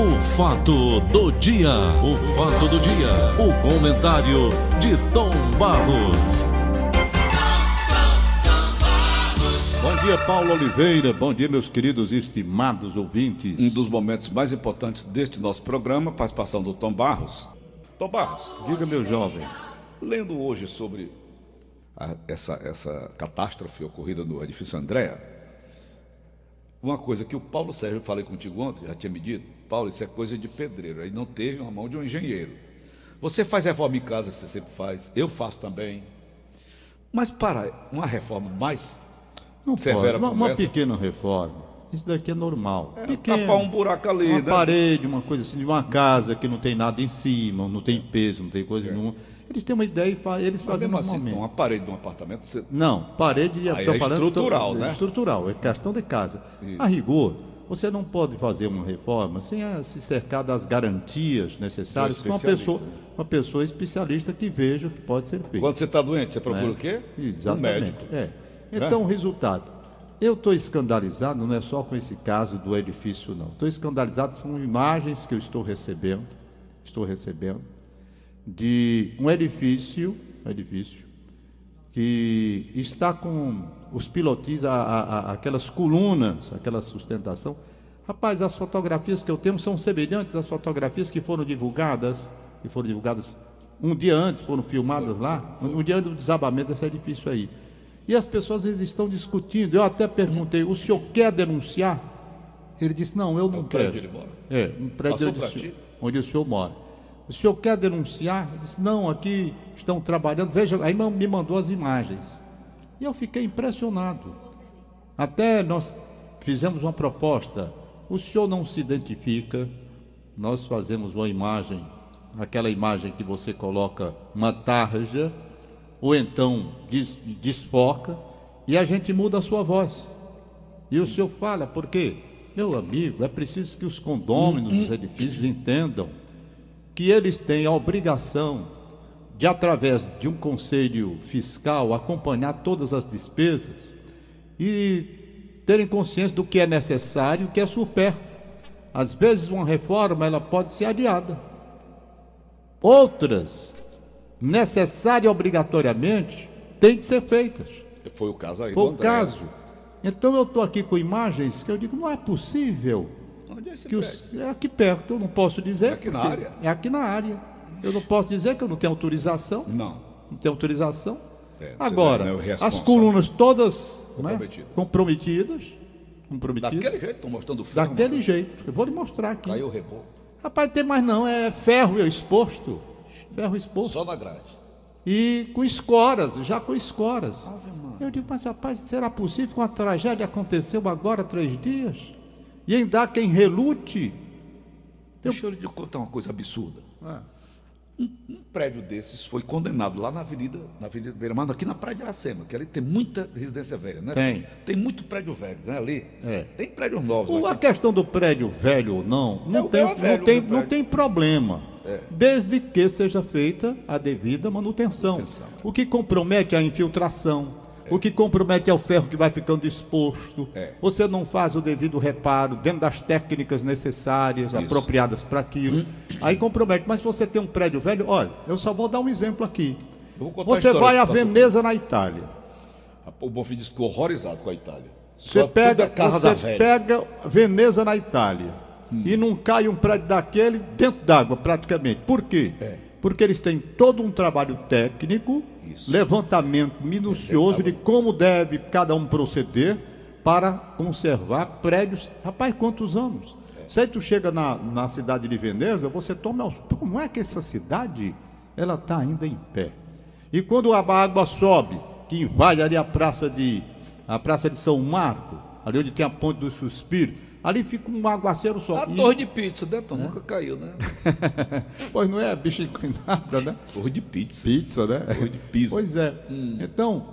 O fato do dia, o fato do dia, o comentário de Tom Barros. Bom dia, Paulo Oliveira. Bom dia, meus queridos e estimados ouvintes. Um dos momentos mais importantes deste nosso programa, participação do Tom Barros. Tom Barros, Diga, meu jovem. lendo hoje sobre a- essa, essa catástrofe ocorrida no edifício Andréa, uma coisa que o Paulo Sérgio, eu falei contigo ontem, já tinha me dito, Paulo, isso é coisa de pedreiro, aí não teve uma mão de um engenheiro. Você faz reforma em casa, você sempre faz, eu faço também. Mas para uma reforma mais Não severa pode. Uma, uma pequena reforma. Isso daqui é normal. Pequeno. tapar um buraco ali, Uma né? parede, uma coisa assim, de uma casa que não tem nada em cima, não tem peso, não tem coisa nenhuma. Eles têm uma ideia e fa- eles Mas fazem mesmo assim, normalmente. Tom, uma parede de um apartamento, você Não, parede Aí é falando, estrutural, tô- né? Estrutural, é questão de casa. Isso. A rigor, você não pode fazer uma reforma sem a- se cercar das garantias necessárias com uma pessoa, né? uma pessoa especialista que veja o que pode ser feito. Quando você está doente, você procura É. o quê? Exatamente. Um médico. É. Então, o resultado. Eu estou escandalizado, não é só com esse caso do edifício, não. Estou escandalizado, são imagens que eu estou recebendo, estou recebendo, de um edifício, um edifício, que está com os pilotis, a- a- a- aquelas colunas, aquela sustentação. Rapaz, as fotografias que eu tenho são semelhantes às fotografias que foram divulgadas, que foram divulgadas um dia antes, foram filmadas lá, um dia antes do desabamento desse edifício aí. E as pessoas estão discutindo. Eu até perguntei: o senhor quer denunciar? Ele disse: não, eu não O quero. prédio ele mora. É, um prédio onde, o senhor, onde o senhor mora. O senhor quer denunciar? Ele disse, não, aqui estão trabalhando. Veja, aí me mandou as imagens. E eu fiquei impressionado. Até nós fizemos uma proposta. O senhor não se identifica. Nós fazemos uma imagem, aquela imagem que você coloca uma tarja, ou então des- desfoca, e a gente muda a sua voz. E o senhor fala, por quê? Meu amigo, é preciso que os condôminos dos edifícios entendam que eles têm a obrigação de, através de um conselho fiscal, acompanhar todas as despesas e terem consciência do que é necessário e o que é supérfluo. Às vezes, uma reforma ela pode ser adiada. Outras, necessária e obrigatoriamente, têm de ser feitas. Foi o caso aí Foi o André. caso. Então eu estou aqui com imagens que eu digo, não é possível Onde é esse que prédio? os, é aqui perto, eu não posso dizer. É aqui na área? É aqui na área. Eu não posso dizer que eu não tenho autorização. Não. Não tenho autorização. É, Agora, é as colunas todas né, Comprometidas. comprometidas. comprometidas Daquele jeito, estão mostrando o ferro. Daquele jeito. Eu vou lhe mostrar aqui. Caiu o reboco. Rapaz, tem mais não, é ferro exposto. Ferro exposto. Só na grade. E com escoras, já com escoras. Eu digo, mas rapaz, será possível que uma tragédia aconteceu agora há três dias? E ainda há quem relute? Deixa eu lhe contar uma coisa absurda. Ah, Um prédio desses foi condenado lá na Avenida, na Avenida Beira Mar, aqui na Praia de Iracema, que ali tem muita residência velha, né? Tem. Tem muito prédio velho, né? Ali. É. Tem prédios novos. O- A tem- questão do prédio velho ou não, não, tem, é velho, não, tem, não tem problema. Desde que seja feita a devida manutenção. Manutenção. O que compromete a infiltração, o que compromete é o ferro que vai ficando exposto. É. Você não faz o devido reparo dentro das técnicas necessárias, apropriadas para aquilo. Aí compromete. Mas se você tem um prédio velho, olha, eu só vou dar um exemplo aqui. Você vai passou Veneza, na Itália. O Bonfim disse que horrorizado com a Itália. Você pega, casa você pega Veneza na Itália Hum. e não cai um prédio daquele dentro d'água praticamente. Por quê? É. Porque eles têm todo um trabalho técnico, Isso. levantamento minucioso de como deve cada um proceder para conservar prédios. Rapaz, quantos anos? É. Se aí tu chega na, na cidade de Veneza, você toma. Como é que essa cidade ela está ainda em pé? E quando a água sobe, que invade ali a praça de a praça de São Marco, ali onde tem a ponte do Suspiro, ali fica um aguaceiro só. A E- torre de pizza, né, Tom? Nunca caiu, né? pois não é bicho inclinada, né? Torre de pizza. Pizza, né? Torre de pizza. Pois é. Então,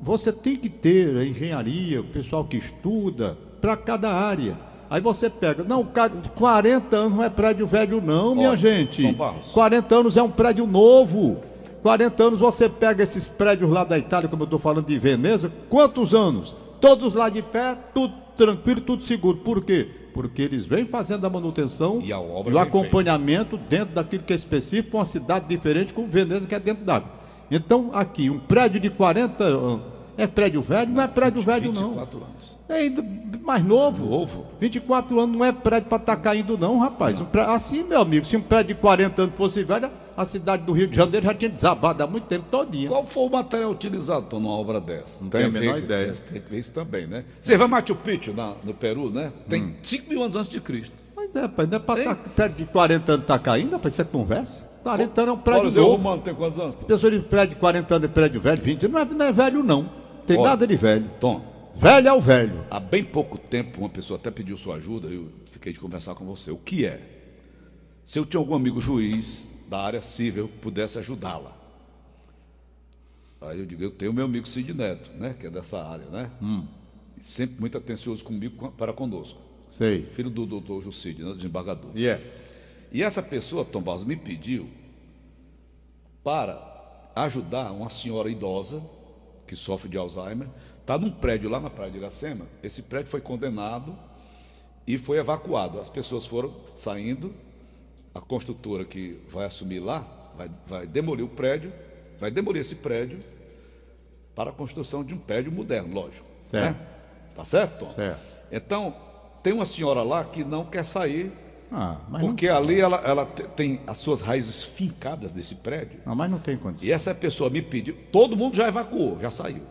você tem que ter a engenharia, o pessoal que estuda, para cada área. Aí você pega, não, ca- 40 anos não é prédio velho, não, minha Olha, gente. Tom Barros. 40 anos é um prédio novo. 40 anos você pega esses prédios lá da Itália, como eu estou falando de Veneza, quantos anos? Todos lá de pé, tudo tranquilo, tudo seguro. Por quê? Porque eles vêm fazendo a manutenção E a obra e o acompanhamento dentro daquilo que é específico, uma cidade diferente com Veneza que é dentro d'água. Então, aqui, um prédio de 40 anos. É prédio velho? Não é prédio velho, não. 24 anos. É ainda mais novo. Novo. 24 anos não é prédio para estar caindo, não, rapaz. Um prédio- assim, meu amigo, se um prédio de 40 anos fosse velho, a cidade do Rio de Janeiro já tinha desabado há muito tempo todinha. Qual foi o material utilizado numa obra dessa? Não tenho a menor ideia. Tem que ver isso também, né? Você vai Machu Picchu na- no Peru, né? Tem Hum. 5 mil anos antes de Cristo. Mas é, rapaz, não é para tá, prédio de 40 anos tá caindo, rapaz, você conversa? 40 anos é um prédio Olha, novo. romano tem quantos anos? Tom? Pessoa de prédio de 40 anos é prédio velho, 20 anos, não é, não é velho, não. Tem Olha. nada de velho. Tom, Velho é o velho. há bem pouco tempo uma pessoa até pediu sua ajuda, eu fiquei de conversar com você. O que é? Se eu tinha algum amigo juiz da área civil que pudesse ajudá-la. Aí eu digo, eu tenho meu amigo Cid Neto, né? Que é dessa área, né? Hum. Sempre muito atencioso comigo com- para conosco. Sei. Filho do doutor Jucide, né? Desembargador. Yes. E essa pessoa, Tom Barros, me pediu para ajudar uma senhora idosa que sofre de Alzheimer. Está num prédio lá na Praia de Iracema. Esse prédio foi condenado e foi evacuado. As pessoas foram saindo. A construtora que vai assumir lá vai, vai demolir o prédio, vai demolir esse prédio para a construção de um prédio moderno, lógico. Certo. Né? Tá certo, Tom? Certo. Então, tem uma senhora lá que não quer sair Ah, porque ali ela, ela te- tem as suas raízes fincadas nesse prédio. não, não, mas não tem condição. E essa pessoa me pediu, todo mundo já evacuou, já saiu.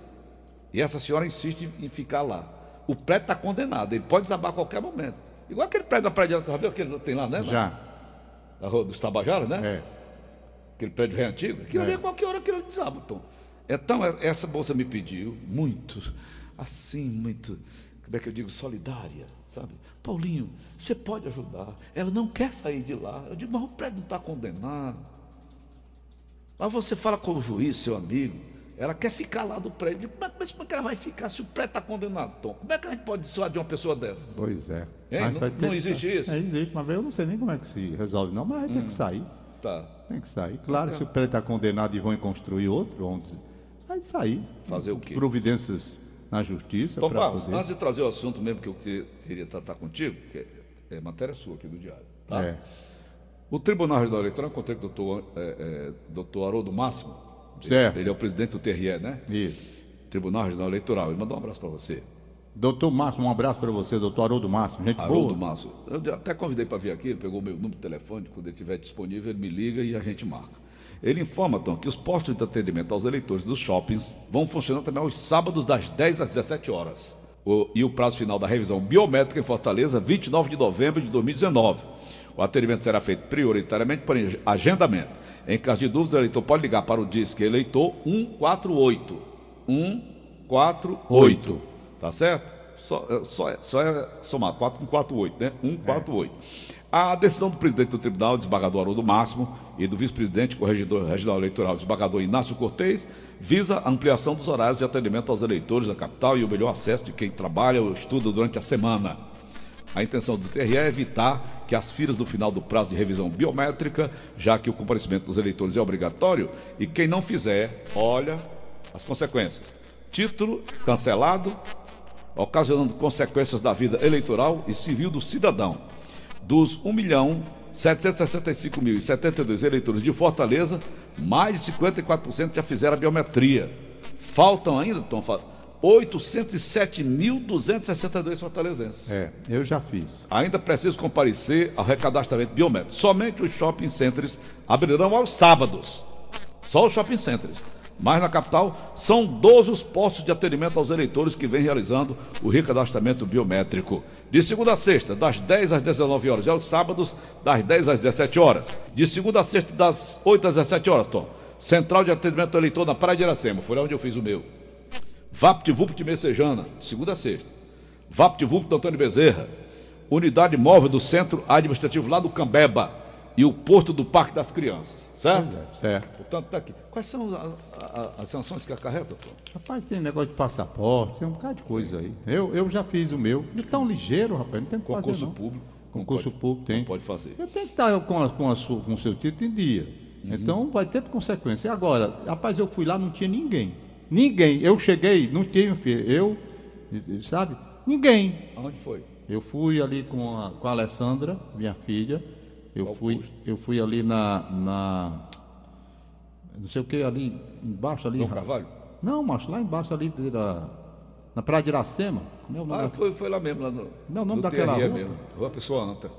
E essa senhora insiste em ficar lá. O prédio está condenado, ele pode desabar a qualquer momento. Igual aquele prédio da Praia de viu aquele que tem lá, né? Já. Dos Tabajaras, né? É. Aquele prédio velho antigo. Aquilo ali, É. a qualquer hora aquilo desaba, Tom. Então, é- essa moça me pediu, muito, assim, muito, como é que eu digo, solidária, sabe? Paulinho, você pode ajudar. Ela não quer sair de lá. Eu digo, mas o prédio não está condenado. Mas você fala com o juiz, seu amigo, ela quer ficar lá do prédio. Mas, como é que ela vai ficar se o prédio está condenado, Tom? Como é que a gente pode dissuadir uma pessoa dessas? Pois é. Não- ter não existe isso? É, existe, mas eu não sei nem como é que se resolve, não, mas Hum. ter que sair. Tá. Tem que sair. Claro, se o prédio está condenado e vão construir outro, vão vai sair. Fazer o quê? Providências na justiça Tom para Barros, poder. antes de trazer o assunto mesmo que eu que- queria tratar contigo, que é, é matéria sua aqui do Diário, tá? É. O Tribunal Regional Eleitoral, eu encontrei com o doutor, é, é, doutor Haroldo Máximo, Certo. ele é o presidente do TRE, né? Isso. Tribunal Regional Eleitoral, ele mandou um abraço para você. Doutor Márcio, um abraço para você, doutor Haroldo Márcio. Gente Haroldo boa. Máximo. Eu até convidei para vir aqui, ele pegou o meu número de telefone, quando ele estiver disponível, ele me liga e a gente marca. Ele informa, Tom, que os postos de atendimento aos eleitores dos shoppings vão funcionar também aos sábados, das 10 às 17 horas. O- e o prazo final da revisão biométrica em Fortaleza, 29 de novembro de 2019. O atendimento será feito prioritariamente por agendamento. Em caso de dúvida, o eleitor pode ligar para o Disque Eleitor 148. 148. Tá certo? Só, é- só, é- só é somar 4 com 48, né? 148. A decisão do presidente do tribunal, desembargador Haroldo Máximo, e do vice-presidente, corregedor regional eleitoral, desembargador Inácio Cortez, visa a ampliação dos horários de atendimento aos eleitores da capital e o melhor acesso de quem trabalha ou estuda durante a semana. A intenção do TRE é evitar que as filas no final do prazo de revisão biométrica, já que o comparecimento dos eleitores é obrigatório, e quem não fizer, olha as consequências. Título cancelado, ocasionando consequências da vida eleitoral e civil do cidadão. Dos 1 milhão 765.072 eleitores de Fortaleza, mais de 54% já fizeram a biometria. Faltam ainda, Tom, fa- 807.262 fortalezenses. É, eu já fiz. Ainda preciso comparecer ao recadastramento biométrico. Somente os shopping centers abrirão aos sábados. Só os shopping centers. Mas na capital, são 12 os postos de atendimento aos eleitores que vêm realizando o recadastramento biométrico. De segunda a sexta, das 10 às 19 horas. E aos sábados, das 10 às 17 horas. De segunda a sexta, das 8 às 17 horas, Tom. Central de atendimento eleitor na Praia de Iracema. Foi lá onde eu fiz o meu. VaptVupt de Messejana, de segunda a sexta. VaptVupt do Antônio Bezerra. Unidade móvel do Centro Administrativo lá do Cambeba. E o Porto do Parque das Crianças. Certo? Certo. Portanto, tá aqui. Quais são as, as- as sanções que acarreta, Tom? Rapaz, tem negócio de passaporte, tem um bocado de coisa aí. Eu, eu já fiz o meu. E tão ligeiro, rapaz, não tem o que fazer Concurso não. público. não Concurso pode- público tem. não Pode fazer. Você tem que estar com, a- com, a sua- com o seu título em dia. Uhum. Então vai ter consequência. E agora, rapaz, eu fui lá, não tinha ninguém. Ninguém. Eu cheguei, não tinha, filho. Eu, sabe? Ninguém. Aonde foi? Eu fui ali com a, com a Alessandra, minha filha. Eu fui, eu fui ali na, na. Não sei o que, ali embaixo ali. João Carvalho? Não, mas lá embaixo ali na, na Praia de Iracema. Como é o nome Ah, da- foi, foi lá mesmo, lá no. Não, o nome no daquela rua? mesmo. Rua Pessoa Anta.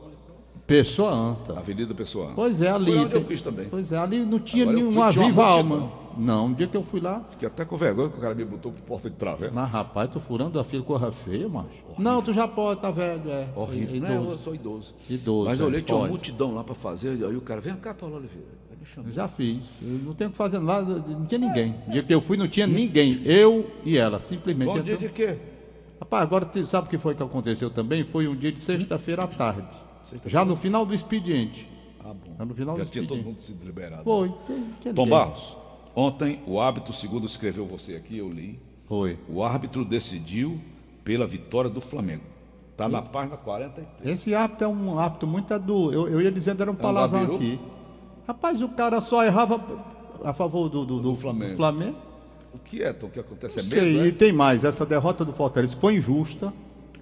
Pessoa Anta. Avenida Pessoa Anta. Pois é, ali. Foi onde eu fiz também. Pois é, ali não tinha Agora nenhuma viva alma. Não, um dia que eu fui lá. Fiquei até com vergonha que o cara me botou por porta de travessa. Mas rapaz, tô furando a fila corra feia, macho. Não, tu já pode, tá velho, é. Horrível. É Não, eu sou idoso. Idoso, Mas eu é, olhei, tinha uma multidão lá para fazer. Aí o cara, vem cá, Paulo Oliveira. Eu já fiz. Eu não tenho o que fazer lá, não tinha ninguém. O dia que eu fui, não tinha ninguém. Eu e ela, simplesmente. Bom dia de quê? Rapaz, agora tu sabe o que foi que aconteceu também? Foi um dia de sexta-feira à tarde. Já no final do expediente. Ah, bom. Já no final Já do tinha todo mundo sido liberado. Foi. Tom. Barros, ontem o árbitro, segundo escreveu você aqui, eu li, Foi. o árbitro decidiu pela vitória do Flamengo. Está na página 43. Esse hábito é um hábito muito adu... eu, eu ia dizendo, era um palavrão gabiru? aqui. Rapaz, o cara só errava a favor do, do, do- Flamengo. do Flamengo. O que é, Tom? O que acontece é Sei, mesmo, e é? tem mais, essa derrota do Fortaleza foi injusta.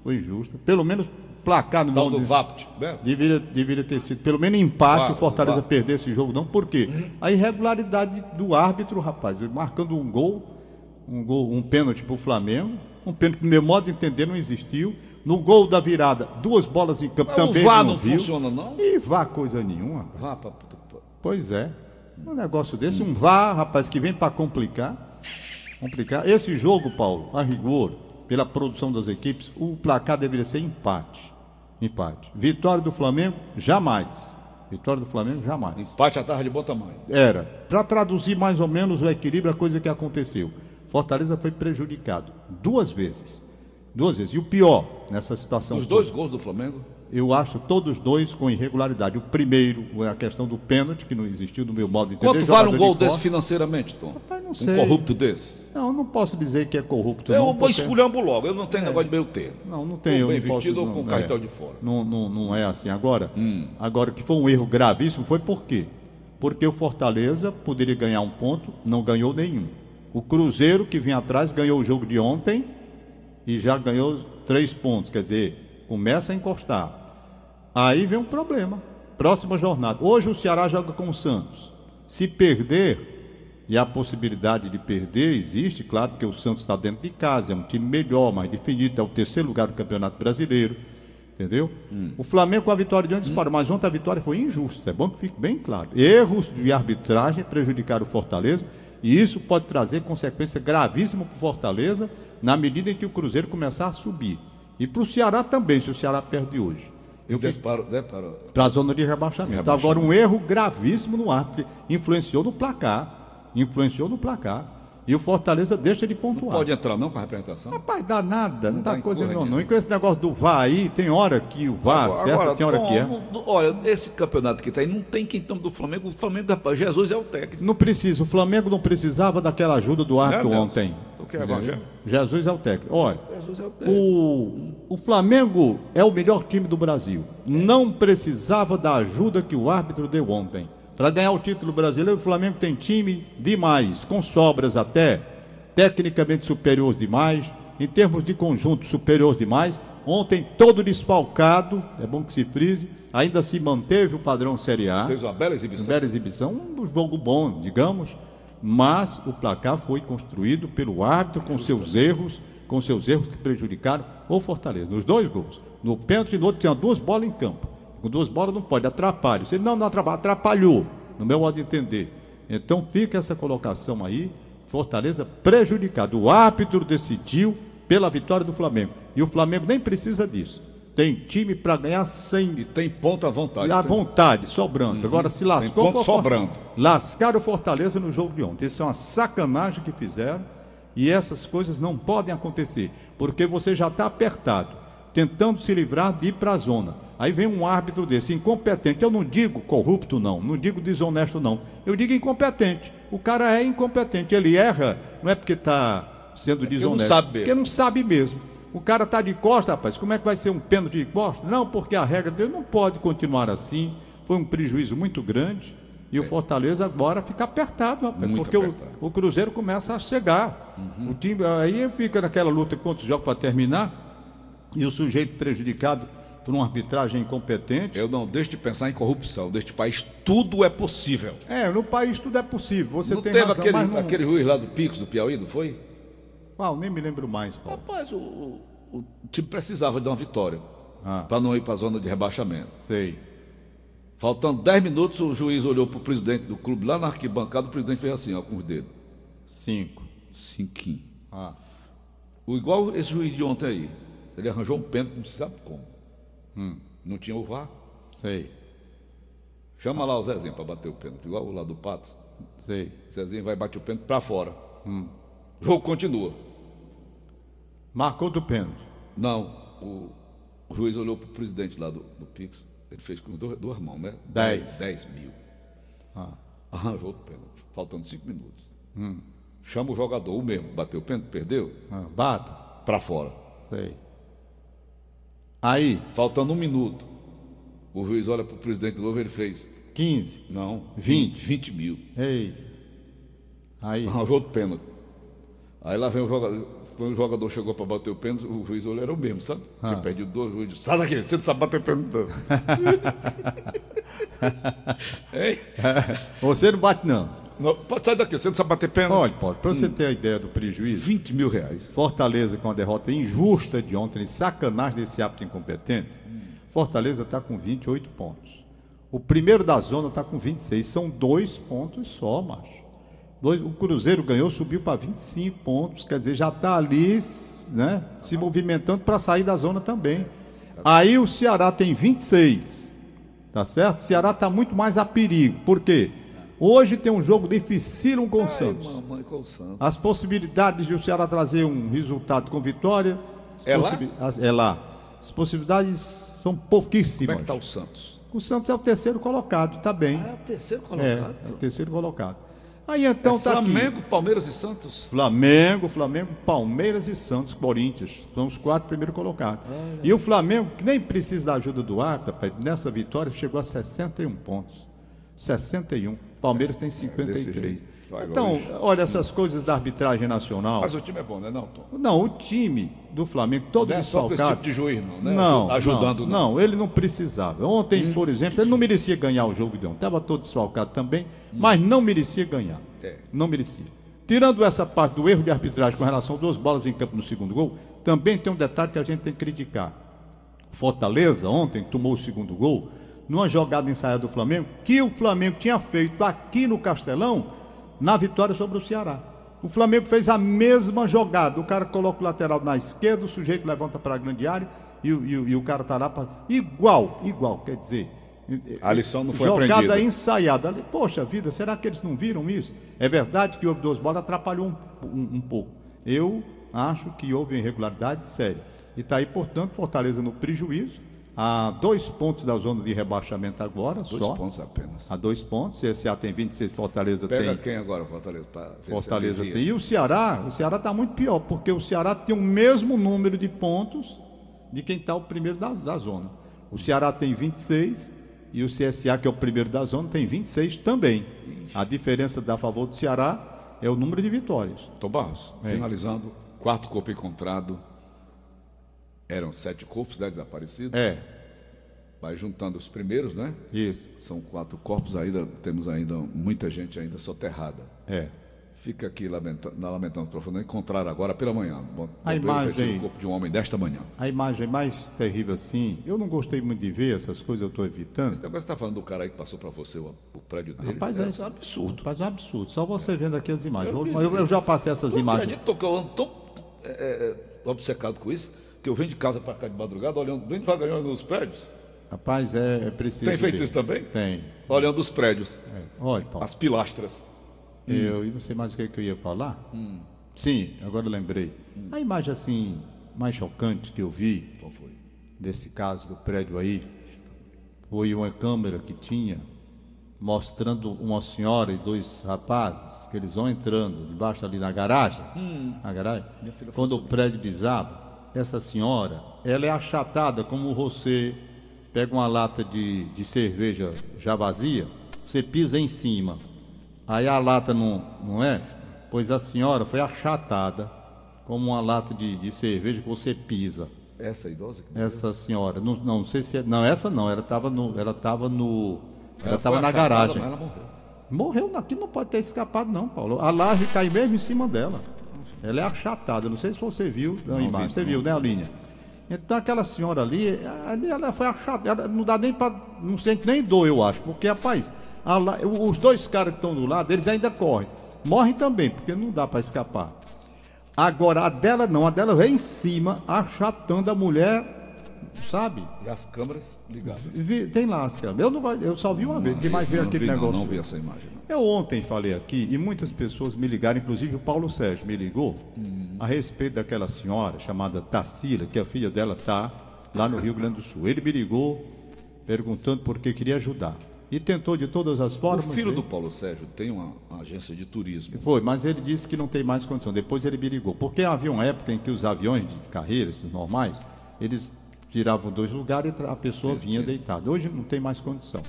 Foi injusta. Pelo menos placar no Tal modo do Vapt, né? Deveria, deveria ter sido pelo menos empate Ah, o Fortaleza perder esse jogo, não. Por quê? A irregularidade do árbitro, rapaz, marcando um gol, um gol, um pênalti pro Flamengo, um pênalti que, no meu modo de entender, não existiu. No gol da virada, duas bolas em campo Mas também o VAR não, não viu. funciona, não? E vá coisa nenhuma, rapaz. Vá pra- Pois é. Um negócio desse, um VAR, rapaz, que vem para complicar. Complicar. Esse jogo, Paulo, a rigor, pela produção das equipes, o placar deveria ser empate. Empate. Vitória do Flamengo, jamais. Vitória do Flamengo, jamais. Empate à tarde de bom tamanho. Era. Para traduzir mais ou menos o equilíbrio, a coisa que aconteceu. Fortaleza foi prejudicado duas vezes. Duas vezes. E o pior nessa situação. Os dois gols do Flamengo, eu acho todos dois com irregularidade. O primeiro, a questão do pênalti, que não existiu no meu modo de entender. quanto vale um gol de desse financeiramente, Tom? Rapaz, não Um sei. corrupto desse? Não, não posso dizer que é corrupto. Eu não, porque- esculhambo logo, eu não tenho negócio de meio termo. Não, não tem. Ou eu bem não posso, vestido ou não, com não carretel é. de fora. Não, não, não é assim. Agora, Hum. agora que foi um erro gravíssimo foi por quê? Porque o Fortaleza poderia ganhar um ponto, não ganhou nenhum. O Cruzeiro, que vinha atrás, ganhou o jogo de ontem e já ganhou três pontos. Quer dizer, começa a encostar. Aí vem um problema. Próxima jornada. Hoje o Ceará joga com o Santos. Se perder, e a possibilidade de perder existe, claro, porque o Santos está dentro de casa, é um time melhor, mais definido, é o terceiro lugar do Campeonato Brasileiro. Entendeu? O Flamengo com a vitória de ontem disparou, mas ontem a vitória foi injusta, é bom que fique bem claro. Erros de arbitragem prejudicaram o Fortaleza e isso pode trazer consequência gravíssima para o Fortaleza na medida em que o Cruzeiro começar a subir. E para o Ceará também, se o Ceará perde hoje. Eu fiz Para, a zona de rebaixamento. Então, agora, um erro gravíssimo no árbitro, influenciou no placar. Influenciou no placar. E o Fortaleza deixa de pontuar. Pode entrar não com a representação? Rapaz, dá nada, não, tá dá em coisa corra não, não. E com esse negócio do VAR aí, tem hora que o VAR acerta, tem hora Tom, que é. não- não- olha, esse campeonato que tá aí, não tem quem toma do Flamengo. O Flamengo, rapaz, Jesus é o técnico. Não precisa, o Flamengo não precisava daquela ajuda do árbitro Deus? ontem. O que é evangelho? Jesus é o técnico. Olha, Jesus é o técnico. o, o Flamengo é o melhor time do Brasil. Não precisava da ajuda que o árbitro deu ontem. Para ganhar o título brasileiro, o Flamengo tem time demais, com sobras até, tecnicamente superiores demais, em termos de conjunto superiores demais. Ontem todo desfalcado, é bom que se frise, ainda se manteve o padrão Série A. Fez uma bela exibição. Bela exibição, um jogo bom, digamos, mas o placar foi construído pelo árbitro com seus erros, com seus erros que prejudicaram o Fortaleza. Nos dois gols. No pênalti e no outro tinha duas bolas em campo. Com duas bolas não pode, atrapalha. Se ele não, não atrapalha, atrapalhou, no meu modo de entender. Então fica essa colocação aí, Fortaleza prejudicado. O árbitro decidiu pela vitória do Flamengo. E o Flamengo nem precisa disso. Tem time para ganhar sem E tem ponta à vontade. e à Tem- vontade, sobrando. Agora se lascou. Uhum. ponto sobrando. Lascaram o Fortaleza no jogo de ontem. Isso é uma sacanagem que fizeram. E essas coisas não podem acontecer. Porque você já está apertado, tentando se livrar de ir para a zona. Aí vem um árbitro desse, incompetente. Eu não digo corrupto, não. Não digo desonesto, não. Eu digo incompetente. O cara é incompetente. Ele erra, não é porque está sendo porque não desonesto. sabe mesmo. Porque não sabe mesmo. O cara tá de costa, rapaz. Como é que vai ser um pênalti de costa? Não, porque a regra dele não pode continuar assim. Foi um prejuízo muito grande. E o Fortaleza agora fica apertado, rapaz. É. Muito porque o, apertado. Uhum. o Cruzeiro começa a chegar. O time aí fica naquela luta quantos jogos para terminar. e o sujeito prejudicado por uma arbitragem incompetente. Eu não deixo de pensar em corrupção. Neste país tudo é possível. É, no país tudo é possível. Você não tem teve razão, aquele, mas não... aquele juiz lá do Picos, do Piauí, não foi? Qual? Nem me lembro mais, Paulo. Rapaz, o, o, o time precisava de uma vitória Ah, para não ir para a zona de rebaixamento. sei. Faltando 10 minutos, o juiz olhou para o presidente do clube lá na arquibancada, o presidente fez assim, ó, com os dedos. Cinco. Cinquinho. Ah, O, igual esse juiz de ontem aí. Ele arranjou um pênalti, não se sabe como. Hum, Não tinha o VAR. sei, Chama lá o Zezinho para bater o pênalti, igual o lá do Patos. sei. Zezinho vai bater o pênalti para fora. Hum. O jogo continua. Marcou do pênalti. Não, o, o juiz olhou para o presidente lá do, do Pix. Ele fez com duas, duas mãos, né? Dez. 10 mil. Ah, Arranjou o pênalti, faltando cinco minutos. hum, Chama o jogador, o mesmo, bateu o pênalti, perdeu, ah, bata. para fora. Sei. Aí, Faltando um minuto. O juiz olha para o presidente de novo, ele fez. 15. Não, 20. 20 mil. Ei. Aí, Arranjou o pênalti. Aí lá vem o jogador. Quando o jogador chegou para bater o pênalti, o juiz olhou, era o mesmo, sabe? Tinha Ah. perdido dois, o juiz disse, sai daqui, você não sabe bater pênalti. não." Hein? você não bate não. Não, pode sair daqui, você não sabe bater pênalti. Olha, Paulo, para você ter a ideia do prejuízo, 20 mil reais. Fortaleza com a derrota injusta de ontem, sacanagem desse hábito incompetente, Fortaleza está com 28 pontos. O primeiro da zona está com 26. São dois pontos só, macho. Dois, o Cruzeiro ganhou, subiu para 25 pontos. Quer dizer, já está ali né, se movimentando para sair da zona também. Aí o Ceará tem 26. Tá certo? O Ceará está muito mais a perigo. Por quê? Hoje tem um jogo dificílimo com o Santos. mamãe, com o Santos. As possibilidades de o Ceará trazer um resultado com vitória. É lá? as- é lá. As possibilidades são Como pouquíssimas. é que está o Santos? O Santos é o terceiro colocado, está bem. Ah, é o terceiro é, colocado. é o terceiro colocado. Aí então tá aqui. Flamengo, Palmeiras e Santos. Flamengo, Flamengo, Palmeiras e Santos, Corinthians. São os quatro primeiros colocados. E o Flamengo, que nem precisa da ajuda do árbitro, nessa vitória chegou a 61 pontos. 61. Palmeiras tem desse 53. jeito. Vai, então, olha essas coisas da arbitragem nacional. Mas o time é bom, né, não, Tom? Não, o time do Flamengo, todo Não é só com esse desfalcado. tipo de juiz, não, né? Não, Ajudando, não, não. Hum. não, ele não precisava. Ontem, por exemplo, ele não merecia ganhar o jogo de ontem. Estava todo desfalcado também, mas não merecia ganhar. Hum. É. Não merecia. Tirando essa parte do erro de arbitragem com relação a duas bolas em campo no segundo gol, também tem um detalhe que a gente tem que criticar. Fortaleza ontem tomou o segundo gol numa jogada ensaiada do Flamengo que o Flamengo tinha feito aqui no Castelão na vitória sobre o Ceará. O Flamengo fez a mesma jogada. O cara coloca o lateral na esquerda, o sujeito levanta para a grande área e, o- e e o cara está lá. Igual, igual, quer dizer. A lição não foi jogada aprendida. ensaiada. Poxa vida, será que eles não viram isso? É verdade que houve duas bolas, atrapalhou um, um- um pouco. Eu acho que houve irregularidade séria. E está aí, portanto, Fortaleza no prejuízo, a dois pontos da zona de rebaixamento agora, Dois só. pontos apenas. A dois pontos. CSA tem 26, Fortaleza Pega tem. quem agora, Fortaleza? se Fortaleza tem. E o Ceará, o Ceará está muito pior, porque o Ceará tem o mesmo número de pontos de quem está o primeiro da, da zona. O Ceará tem 26 e o CSA, que é o primeiro da zona, tem 26 também. A diferença da favor do Ceará é o número de vitórias. Tom Barros, É. finalizando, quarto corpo encontrado. Eram sete corpos, né, desaparecidos. É, Vai juntando os primeiros, né? isso. São quatro corpos ainda, temos ainda muita gente ainda soterrada. É. Fica aqui lamentando, lamentando profundamente. Encontrar agora pela manhã. Bom, A imagem o corpo de um homem desta manhã. A imagem mais terrível assim, eu não gostei muito de ver essas coisas, eu estou evitando. Que você está falando do cara aí que passou para você o, o prédio dele. Rapaz, é, é um absurdo. Rapaz, é um absurdo. Só você vendo aqui as imagens. Eu Eu, eu- já passei essas Eu imagens. acredito eu tão é, é, obcecado com isso que eu venho de casa para cá de madrugada, olhando bem devagarinho nos prédios, Rapaz, é, é preciso. Tem feito ver. isso também? Tem. olhando os prédios, É. Olha, Paulo, as pilastras. eu, eu não sei mais o que, que eu ia falar. Hum. Sim, agora eu lembrei. A imagem assim mais chocante que eu vi Qual foi? desse caso do prédio aí foi uma câmera que tinha mostrando uma senhora e dois rapazes que eles vão entrando debaixo ali na garagem, na garagem. Quando o prédio desaba, essa senhora, ela é achatada como você pega uma lata de, de cerveja já vazia, você pisa em cima, aí a lata não, não é? Pois a senhora foi achatada como uma lata de, de cerveja que você pisa. Essa idosa? Essa senhora, não, não sei se é, não essa não, ela estava no, ela estava no, ela estava na garagem. mas Ela morreu. Morreu aqui, não pode ter escapado não, Paulo. A laje cai mesmo em cima dela. Ela é achatada, não sei se você viu na Não imagem. vi, você não. viu, né, Alinha? Então aquela senhora ali, ali ela foi achatada, ela não dá nem para, não sente nem dor, eu acho, porque rapaz, a os dois caras que estão do lado, eles ainda correm. Morrem também, porque não dá para escapar. Agora a dela não, a dela vem em cima, achatando a mulher, sabe? E as câmeras ligadas. Tem lá as câmeras. Eu, não, eu só vi uma vez, quem mais não aquele não, negócio. Não, vi essa imagem. Eu ontem falei aqui e muitas pessoas me ligaram, inclusive o Paulo Sérgio me ligou a respeito daquela senhora chamada Tarsila, que a filha dela está lá no Rio Grande do Sul. Ele me ligou perguntando por que queria ajudar. E tentou de todas as O formas. filho né? do Paulo Sérgio tem uma, uma agência de turismo. Foi, mas ele disse que não tem mais condição. Depois ele me ligou. Porque havia uma época em que os aviões de carreira, esses normais, eles tiravam dois lugares e a pessoa vinha deitada. Hoje não tem mais condição.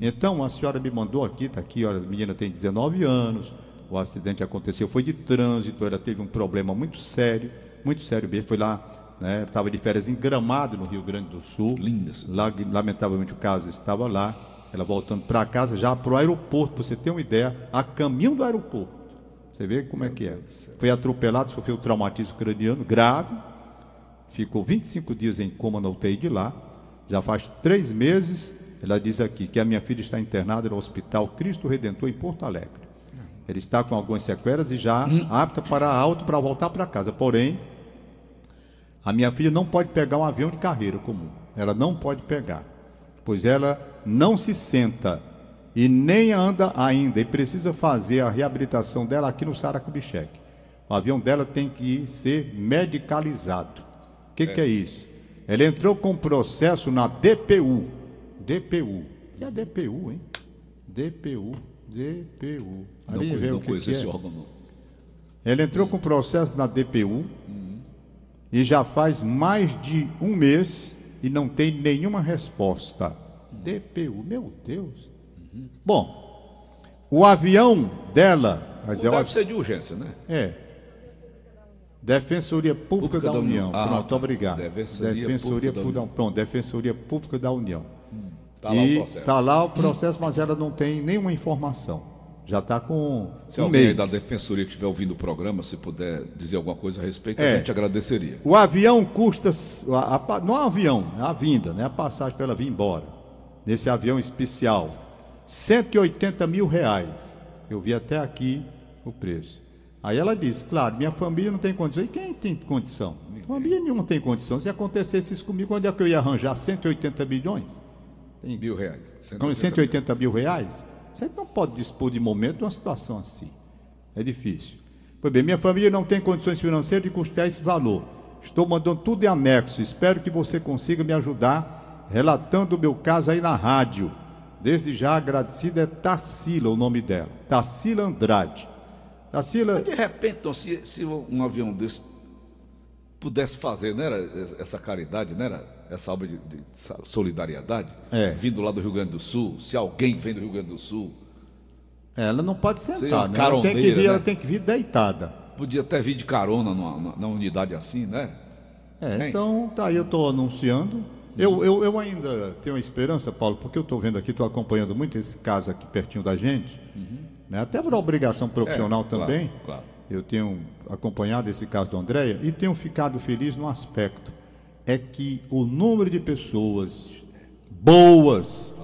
Então a senhora me mandou aqui, está aqui, olha, a menina tem 19 anos, o acidente aconteceu, foi de trânsito, ela teve um problema muito sério, muito sério mesmo, foi lá, né, estava de férias em Gramado, no Rio Grande do Sul. Linda Lá, lamentavelmente o caso estava lá, ela voltando para casa, já para o aeroporto, para você ter uma ideia, a caminho do aeroporto. Você vê como é que é. Foi atropelado, sofreu traumatismo craniano grave, ficou 25 dias em coma na UTI de lá, já faz três meses, ela diz aqui que a minha filha está internada no Hospital Cristo Redentor em Porto Alegre. Ele está com algumas sequelas e já apta para alto para voltar para casa. Porém, a minha filha não pode pegar um avião de carreira comum. Ela não pode pegar, pois ela não se senta e nem anda ainda e precisa fazer a reabilitação dela aqui no Saracubicheque. O avião dela tem que ser medicalizado. O que, que é isso? Ela entrou com processo na DPU. DPU. E a DPU, hein? DPU. DPU. Não, Ali não o que conheço que esse é. órgão, não. Ela entrou com processo na DPU e já faz mais de um mês e não tem nenhuma resposta. DPU, meu Deus. Bom, o avião dela, mas é, o Deve avi- ser de urgência, né? é Defensoria Pública, Pública da, da União. União. Ah, Pronto, tá. obrigado. Defensoria Defensoria Pública da Pública- União. Pronto, Defensoria Pública da União. Tá lá e o processo. tá lá o processo, mas ela não tem nenhuma informação. Já está com Se um alguém mês. da defensoria que estiver ouvindo o programa, se puder dizer alguma coisa a respeito, É. a gente agradeceria. O avião custa. a- a não é um avião, é a vinda, né? A passagem para ela vir embora. Nesse avião especial. 180 mil reais. Eu vi até aqui o preço. Aí ela disse, claro, minha família não tem condição. E quem tem condição? Família nenhuma tem condição. Se acontecesse isso comigo, onde é que eu ia arranjar 180 milhões? Mil reais. Com 180 mil reais? Você não pode dispor de momento de uma situação assim. É difícil. Pois bem, minha família não tem condições financeiras de custear esse valor. Estou mandando tudo em anexo. Espero que você consiga me ajudar relatando o meu caso aí na rádio. Desde já agradecida é Tarsila, o nome dela. Tarsila Andrade. Tarsila, De repente, então, se, se um avião desse pudesse fazer, né, era essa caridade, né, era essa obra de, de solidariedade, É. vindo lá do Rio Grande do Sul, se alguém vem do Rio Grande do Sul, ela não pode sentar, né? Ela tem que vir, né? ela tem que vir deitada. podia até vir de carona numa, na unidade assim, né? É, Hein? então, tá aí, eu estou anunciando. Eu, eu, eu ainda tenho uma esperança, Paulo, porque eu estou vendo aqui, estou acompanhando muito esse caso aqui pertinho da gente, né? até por obrigação profissional É, claro, também. claro. Eu tenho acompanhado esse caso do Andréia e tenho ficado feliz num aspecto: é que o número de pessoas boas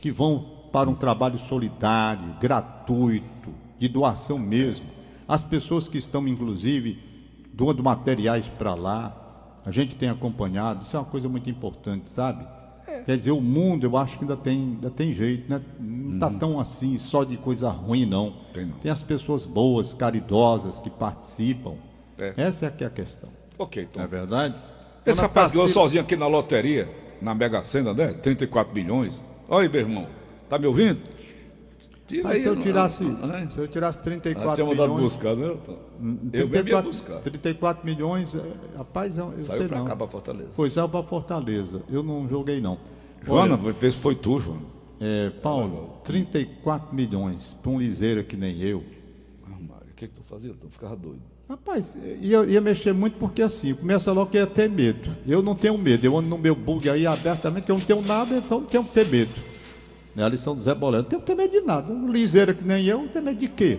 que vão para um trabalho solidário, gratuito, de doação mesmo. As pessoas que estão, inclusive, doando materiais para lá, a gente tem acompanhado, isso é uma coisa muito importante, sabe? Quer dizer, o mundo, eu acho que ainda tem, ainda tem jeito, né? Não está tão assim, só de coisa ruim, não. Tem não. Tem as pessoas boas, caridosas, que participam. É. Essa é que é a questão. Ok, então. Não é verdade? Esse Dona rapaz ganhou Tarsila- sozinho aqui na loteria, na Mega Sena, né? 34 milhões. Olha aí, meu irmão. Tá me ouvindo? Tira Mas se eu não- tirasse, né? se eu tirasse Ah, 34 tinha mandado milhões... buscar, né? Eu mesmo ia 34, buscar. 34 milhões, é, rapaz, eu, Saiu sei pra não. cá, pra Fortaleza. Foi, saiu para Fortaleza. Eu não joguei, não. Joana, Olha, fez, foi tu, Joana. é, Paulo, 34 milhões para um liseiro que nem eu. Ah, Mário, o que que tu fazia? Tu ficava doido. Rapaz, ia, ia mexer muito porque assim, começa logo que ia ter medo. Eu não tenho medo, eu ando no meu bug aí abertamente, eu não tenho nada, então não tenho que ter medo. É a lição do Zé Bolé, não tenho que ter medo de nada. Um liseira que nem eu, não tem medo de quê?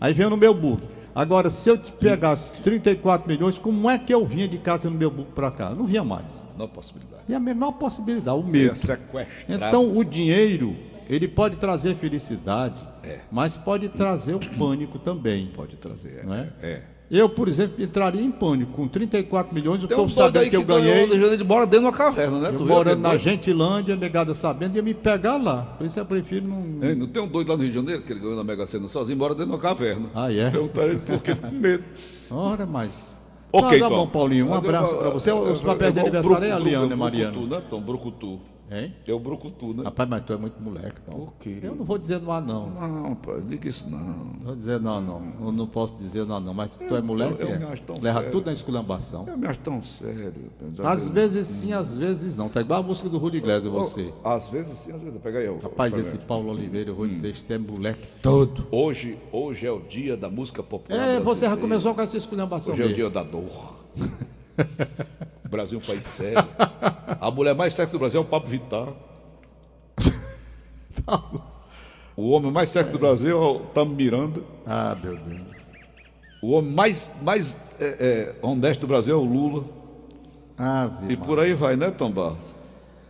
Aí vem no meu bug. Agora, se eu te pegasse 34 milhões, como é que eu vinha de casa no meu bug para cá? Eu não vinha mais. Não possibilidade. E a menor possibilidade, o medo. sequestrado. Então, o dinheiro, ele pode trazer felicidade, É. mas pode trazer o pânico também. pode trazer. Não é? é. Eu, por exemplo, entraria em pânico. Com 34 milhões, o Tem um povo doido sabendo que eu ganhou ganhei. de Janeiro, mora dentro de uma caverna, né? Eu Tu morando na? Gentilândia, negada sabendo, ia me pegar lá. Por isso eu prefiro não. Hein, Não tem um doido lá no Rio de Janeiro que ele ganhou na Mega Sena sozinho, mora dentro de uma caverna. Ah, é? Perguntar ele por quê? Com medo. Ora, mas. Ok, tá Tom. bom, Paulinho. Um abraço para você. Os papéis de É aniversário é a Liana, Mariana. Brucutu, né, Tom? Brucutu. Hein? O Brucutu, né? Rapaz, mas tu é muito moleque, Paulo. Por quê? Eu não vou dizer não, não. Não, pai, liga isso não. Não vou dizer não, não. Eu não posso dizer não, não. Mas tu é moleque, eu é. me acho tão Leva sério. tudo na esculambação. Eu me acho tão sério. Às vezes sim, às vezes não. Tá igual a música do Rudy Iglesias, você. Às vezes sim, às vezes. Pega aí. ó, Rapaz, esse. Paulo Oliveira, eu vou Hum. dizer, este é moleque todo. Hoje, hoje é o dia da música popular. É, você já começou com essa esculhambação Hoje é o dia da dor. Brasil é um país sério. A mulher mais sexy do Brasil é o Pablo Vittar. O homem mais sexy do Brasil é o Tamo Miranda. Ah, meu Deus. O homem mais, mais é, é, honesto do Brasil é o Lula. Ah, E por aí vai, né, Tom Barros?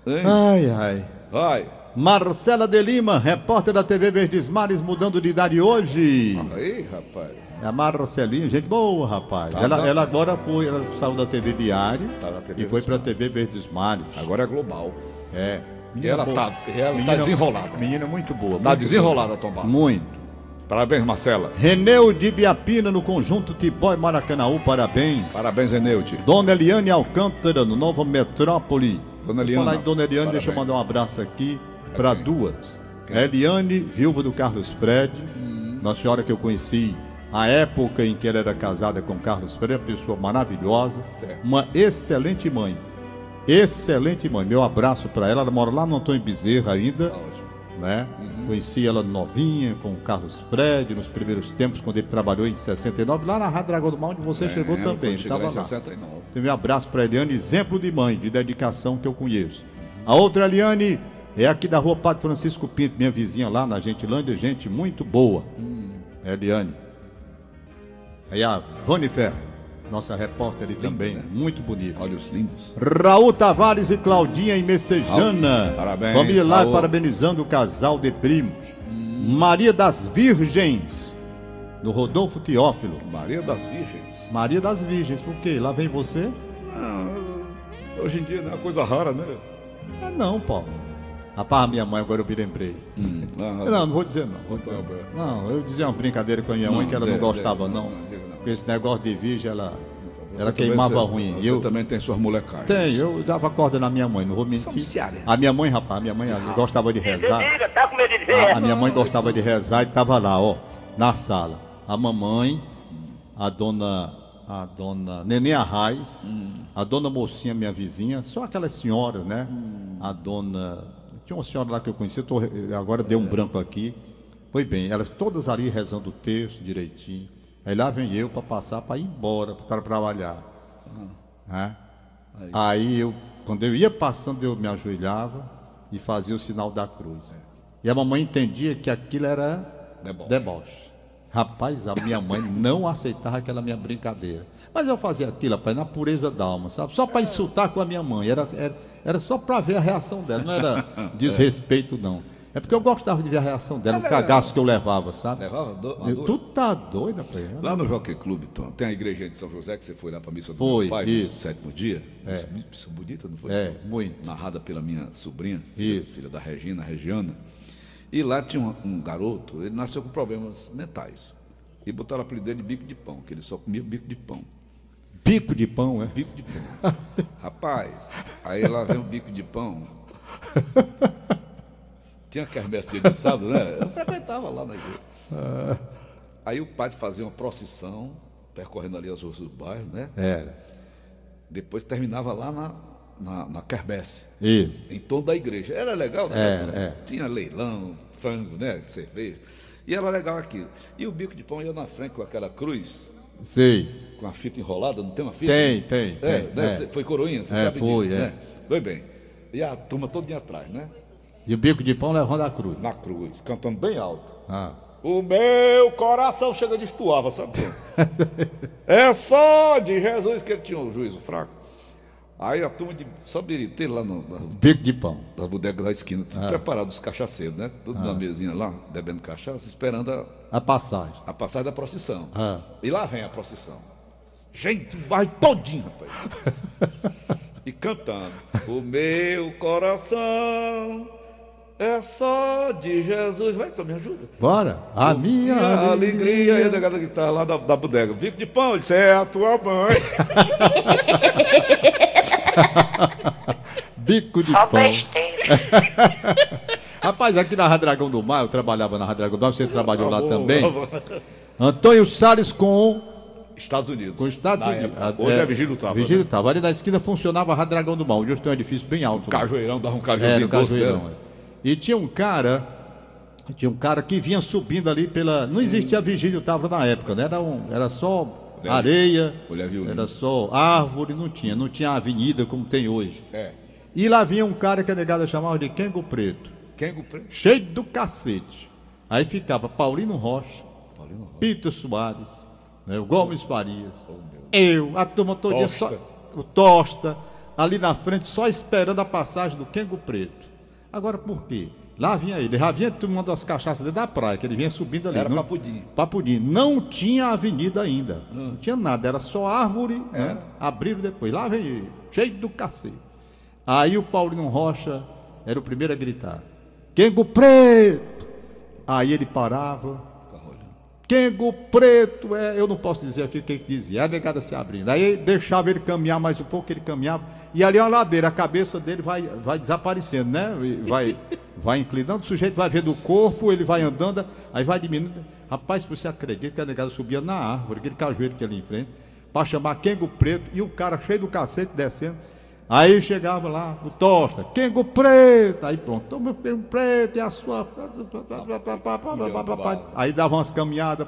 Hein? Ai, ai. Vai. Marcela de Lima, repórter da TV Verdes Mares, mudando de idade hoje. Aí, rapaz. É a Marcelinha, gente boa, rapaz. Tá, ela, ela agora foi, ela saiu da TV Diário Tá TV e foi Verdes pra TV Verdes Mares. Agora é global. É. E ela boa. tá, ela tá desenrolada. Menina muito boa. Tá muito desenrolada, Tom boa. Barros. Muito. Parabéns, Marcela. Reneu de Biapina no conjunto Tibói Maracanaú, parabéns. Parabéns, Eneude. Dona Eliane Alcântara, no Nova Metrópole. Dona Vou Eliana, falar em Dona Eliane, deixa eu parabéns. mandar um abraço aqui para quem? duas. Quem? Eliane, viúva do Carlos Prede, Hum. uma senhora que eu conheci a época em que ela era casada com Carlos Prede, uma pessoa maravilhosa, Certo. uma excelente mãe. Excelente mãe. Meu abraço para ela. Ela mora lá no Antônio Bezerra ainda Tá né? Uhum. Conheci ela novinha, com o Carlos Prédio, nos primeiros tempos, quando ele trabalhou em 69, lá na Rádio Dragão do Mar, onde você chegou É, também. chegou Estava lá em lá. 69. Então, um abraço para Eliane, exemplo de mãe, de dedicação que eu conheço. A outra Eliane é aqui da rua Padre Francisco Pinto, minha vizinha lá na Gentilândia, gente muito boa. Eliane. Aí a Vani Ferro, nossa repórter ali também, né? muito bonita. Olhos lindos. Raul Tavares e Claudinha e Messejana. Raul, parabéns, Família lá parabenizando o casal de primos. Maria das Virgens, do Rodolfo Teófilo. Maria das Virgens. Maria das Virgens, por quê? Lá vem você? Não, hoje em dia não é uma coisa rara, né? Ah, não, Paulo. Rapaz, minha mãe, agora eu me lembrei. Não, Não, não vou dizer não. Vou dizer, Tá não, eu dizia uma brincadeira com a minha mãe que ela não gostava, não. não. Porque esse negócio de virgem, ela, Você ela queimava você- ruim. Você eu, também tem suas molecagens. Tem, eu dava corda na minha mãe, não vou mentir. A minha mãe, rapaz, a minha mãe ela gostava de rezar. Diga, tá com medo de ver? A, a minha mãe gostava de rezar e estava lá, ó, na sala. A mamãe, a dona, a dona Nenê Arraes, a dona Mocinha, minha vizinha, só aquelas senhoras, né? A dona. Tinha uma senhora lá que eu conheci, tô- agora deu um branco aqui. Foi bem, elas todas ali rezando o texto direitinho. Aí lá vem eu para passar, para ir embora, para trabalhar. né? Aí eu, quando eu ia passando, eu me ajoelhava e fazia o sinal da cruz. E a mamãe entendia que aquilo era Deboche. deboche. Rapaz, a minha mãe não aceitava aquela minha brincadeira. Mas eu fazia aquilo, rapaz, na pureza da alma, sabe? Só para insultar com a minha mãe. Era, era, era só para ver a reação dela, não era desrespeito, não. É porque eu gostava de ver a reação dela, o cagaço que eu levava, sabe? Levava do, Eu, tu tá doido, rapaz? Lá no Jockey Club, Tom, tem a igreja de São José que você foi lá para missa do Foi, meu pai, isso. no sétimo dia. É. Isso, isso bonita, não foi? É, muito. Narrada pela minha sobrinha, filha, filha da Regina, Regiana. E lá tinha um, um garoto, ele nasceu com problemas mentais. E botaram o apelido dele de bico de pão, que ele só comia bico de pão. Bico de pão, é? Bico de pão. Rapaz, aí lá vem o bico de pão. Tinha quermesse de sábado, né? Eu frequentava lá na igreja. Aí o padre fazia uma procissão, percorrendo ali as ruas do bairro, né? Era. Depois terminava lá na, na, na quermesse, Isso. em torno da igreja. Era legal, né? Era, é. Tinha leilão, frango, né? Cerveja. E era legal aquilo. E o bico de pão ia na frente com aquela cruz, Sei. Com a fita enrolada, não tem uma fita? Tem, tem. É, tem, deve é. foi coroinha, você É, sabe foi, disso, é. né? Pois bem. E a turma todinha atrás, né? E o bico de pão levando a cruz. Na cruz, cantando bem alto. Ah. O meu coração chega de estuava, sabe? é só de Jesus que ele tinha um juízo fraco. Aí a turma de só biriteiro lá no, na, Bico de pão. das bodegas da esquina, tudo preparado, os cachaceiros, né? Tudo na mesinha lá, bebendo cachaça, esperando a, A passagem. a passagem da procissão. Ah. E lá vem a procissão. Gente, vai todinho, rapaz. e cantando. O meu coração é só de Jesus. Vai, então me ajuda. Bora. A minha E a alegria. E a negada que tá lá da, da bodega. Bico de pão, ele disse, é a tua mãe. Bico de Só pão. besteira. Rapaz, aqui na Rádio Dragão do Mar, eu trabalhava na Rádio Dragão do Mar, você trabalhou lá Tá também. tá. Antônio Salles com, Estados Unidos. com os Estados Na Unidos. época. Hoje é, Vigílio Tava. Vigílio né? Tava. Ali na esquina funcionava a Rádio Dragão do Mar. Hoje tem um edifício bem alto. lá. Cajueirão, dava um É, cajuzinho doce Cajueirão. é. E tinha um cara, tinha um cara que vinha subindo ali pela. Não existia Vigílio Tava na época, né? Era, um, era só Mulher- areia, violina. era só árvore, não tinha, não tinha avenida como tem hoje. É. E lá vinha um cara que a negada chamava de Kengo Preto, Quem preto? cheio do cacete. Aí ficava Paulino Rocha, Paulino Rocha. Pito Soares, né, o Gomes Farias, eu, a turma todo dia só, Tosta. o Tosta, ali na frente, só esperando a passagem do Kengo Preto. Agora por quê? Lá vinha ele, já vinha tomando as cachaças dentro da praia, que ele vinha subindo ali. Era não, Papudim. Papudim. Não tinha avenida ainda. Não tinha nada, era só árvore, né? Abriram depois. Lá vem ele, cheio do cacete. Aí o Paulino Rocha era o primeiro a gritar: Kengo Preto! Aí ele parava. Kengo Preto, é, eu não posso dizer aqui o que que dizia, a negada se abrindo. Aí deixava ele caminhar mais um pouco, ele caminhava, e ali é uma ladeira, a cabeça dele vai, vai desaparecendo, né? Vai, vai inclinando, o sujeito vai vendo o corpo, ele vai andando, aí vai diminuindo. Rapaz, você acredita que a negada subia na árvore, aquele cajueiro que ali em frente, para chamar Kengo Preto, e o cara cheio do cacete descendo. Aí chegava lá, o Tosta, Kengo Preto, aí pronto, toma Kengo Preto, e a sua. Aí dava umas caminhadas,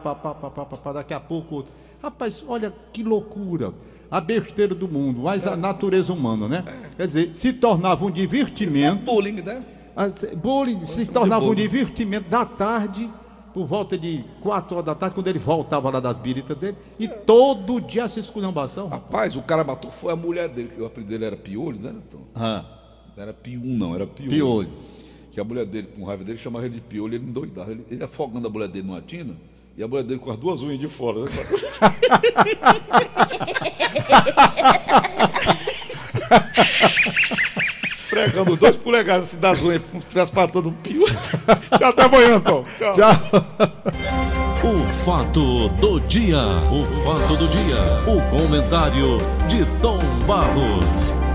daqui a pouco outro. Rapaz, olha que loucura. A besteira do mundo, mas a natureza humana, né? Quer dizer, se tornava um Isso é divertimento. bullying, né? As- Bullying se tornava um divertimento da tarde, por volta de 4 horas da tarde, quando ele voltava lá das biritas dele, e todo dia essa esculhambação. rapaz. O cara matou, foi a mulher dele, que o apelido dele era Piolho, né? Então, Ah, não era Pium, não, era Piolho. piolho. Que a mulher dele, com raiva dele, chamava ele de Piolho, ele endoidava. Ele, ele afogando a mulher dele numa tina, e a mulher dele com as duas unhas de fora. Né? Esfregando os dois polegadas assim das unhas, como se estivesse matando um pio. Tchau, até amanhã, Tom. Tchau. Tchau. O fato do dia, o fato do dia, o comentário de Tom Barros.